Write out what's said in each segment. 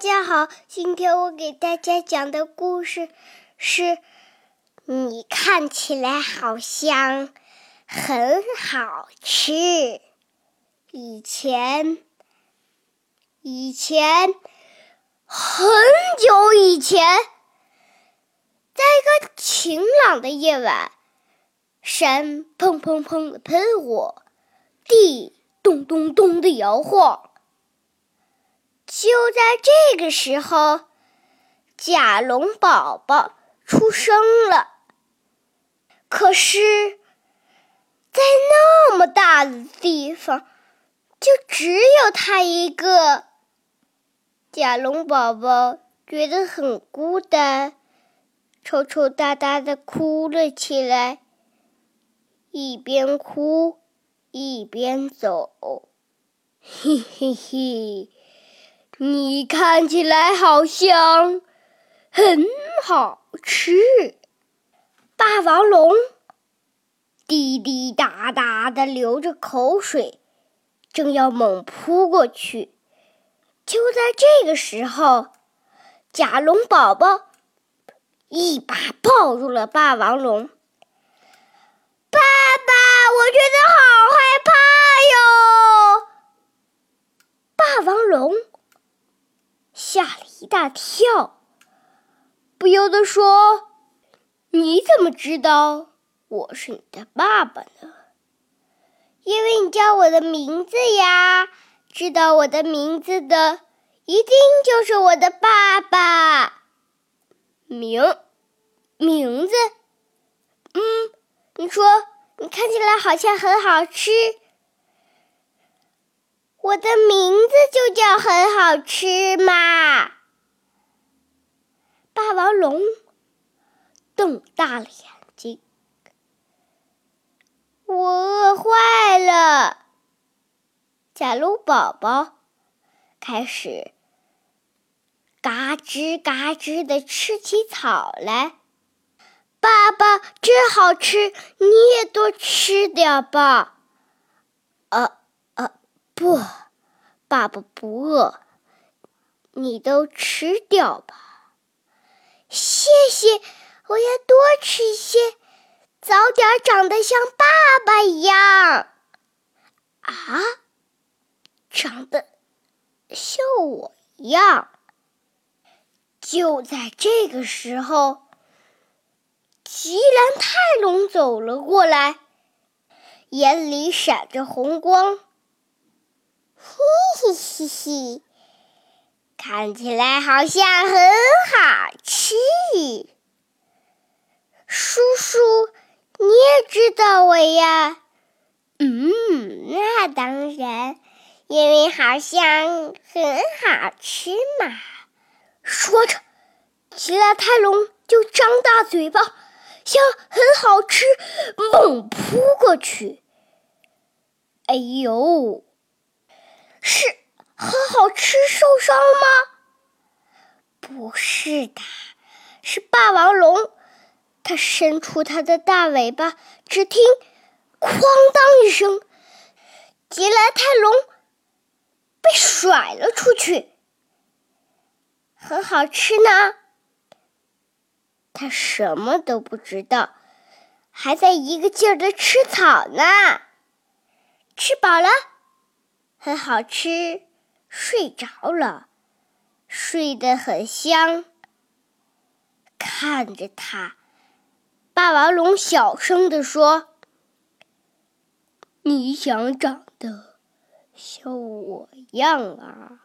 大家好，今天我给大家讲的故事是：你看起来好像很好吃。以前，以前，很久以前，在一个晴朗的夜晚，山砰砰砰的喷火，地咚咚咚的摇晃。就在这个时候，甲龙宝宝出生了。可是，在那么大的地方，就只有他一个。甲龙宝宝觉得很孤单，抽抽搭搭的哭了起来，一边哭一边走，嘿嘿嘿。你看起来好像很好吃，霸王龙滴滴答答的流着口水，正要猛扑过去。就在这个时候，甲龙宝宝一把抱住了霸王龙。爸爸，我觉得好害怕哟！霸王龙。吓了一大跳，不由得说：“你怎么知道我是你的爸爸呢？”“因为你叫我的名字呀！知道我的名字的，一定就是我的爸爸。”“名，名字？嗯，你说你看起来好像很好吃。”我的名字就叫很好吃嘛！霸王龙瞪大了眼睛，我饿坏了。甲龙宝宝开始嘎吱嘎吱的吃起草来。爸爸真好吃，你也多吃点吧。呃。不，爸爸不饿，你都吃掉吧。谢谢，我要多吃一些，早点长得像爸爸一样。啊，长得像我一样。就在这个时候，吉兰泰龙走了过来，眼里闪着红光。嘻嘻，看起来好像很好吃。叔叔，你也知道我呀？嗯，那当然，因为好像很好吃嘛。说着，吉拉泰龙就张大嘴巴，向很好吃猛扑过去。哎呦！是吃，受伤了吗？不是的，是霸王龙，它伸出它的大尾巴，只听“哐当”一声，吉兰泰龙被甩了出去。很好吃呢，它什么都不知道，还在一个劲儿的吃草呢。吃饱了。很好吃，睡着了，睡得很香。看着他，霸王龙小声地说：“你想长得像我样啊？”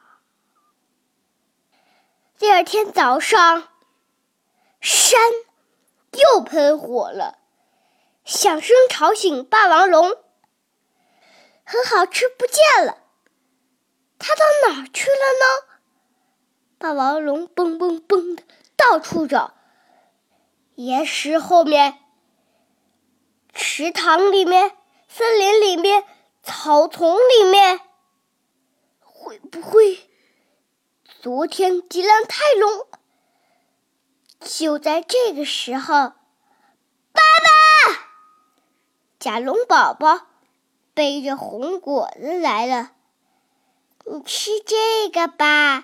第二天早上，山又喷火了，响声吵醒霸王龙。很好吃，不见了。他到哪儿去了呢？霸王龙蹦蹦蹦的到处找，岩石后面、池塘里面、森林里面、草丛里面，会不会昨天吉兰泰龙？就在这个时候，爸爸，甲龙宝宝背着红果子来了。你吃这个吧，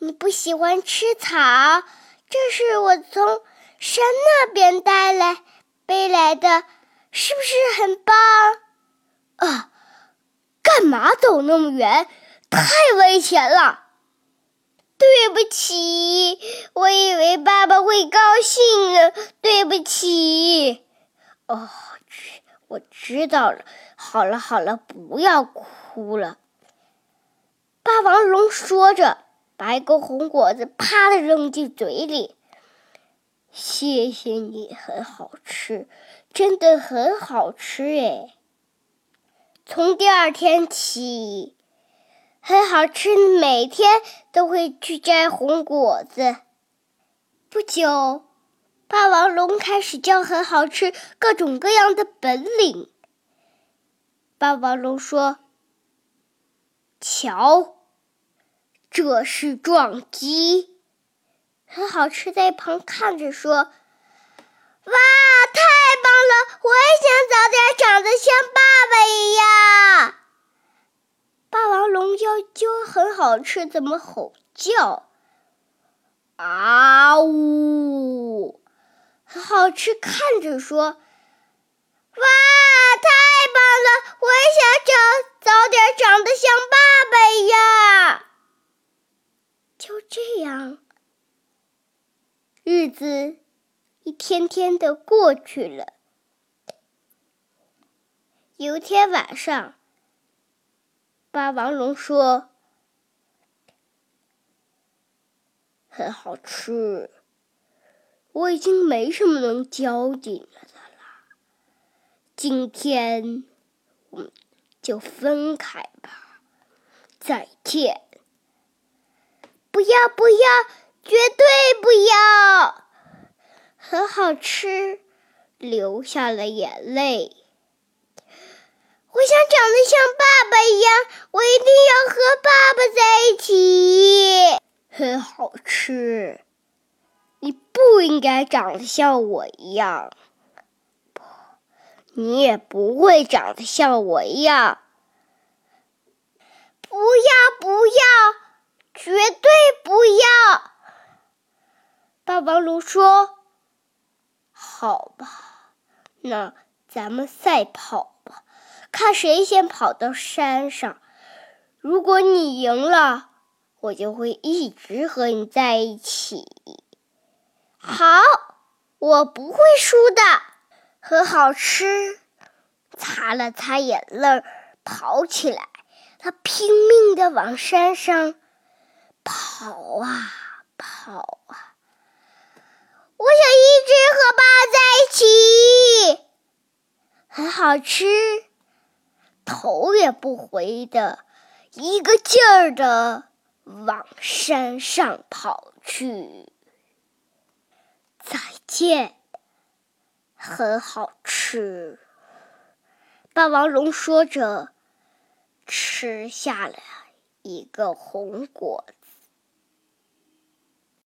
你不喜欢吃草，这是我从山那边带来背来的，是不是很棒？啊，干嘛走那么远？太危险了！对不起，我以为爸爸会高兴呢。对不起。哦，我知道了。好了好了，不要哭了。霸王龙说着，把一个红果子啪的扔进嘴里。谢谢你，很好吃，真的很好吃哎。从第二天起。很好吃，每天都会去摘红果子。不久，霸王龙开始教很好吃各种各样的本领。霸王龙说：“瞧，这是撞击。”很好吃在一旁看着说：“哇，太棒了！我也想早点长得像爸爸一样。”霸王龙要教很好吃，怎么吼叫？啊呜！很好吃，看着说：“哇，太棒了！我也想长早点长得像爸爸一样。”就这样，日子一天天的过去了。有一天晚上。霸王龙说：“很好吃，我已经没什么能教你了的了。今天我们就分开吧，再见！不要不要，绝对不要！很好吃，流下了眼泪。”我想长得像爸爸一样，我一定要和爸爸在一起。很好吃，你不应该长得像我一样。不，你也不会长得像我一样。不要不要，绝对不要！霸王龙说：“好吧，那咱们赛跑吧。”看谁先跑到山上。如果你赢了，我就会一直和你在一起。好，我不会输的。很好吃，擦了擦眼泪，跑起来。他拼命的往山上跑啊跑啊。一直和爸在一起。很好吃。头也不回的，一个劲儿的往山上跑去。再见，很好吃。霸王龙说着，吃下了一个红果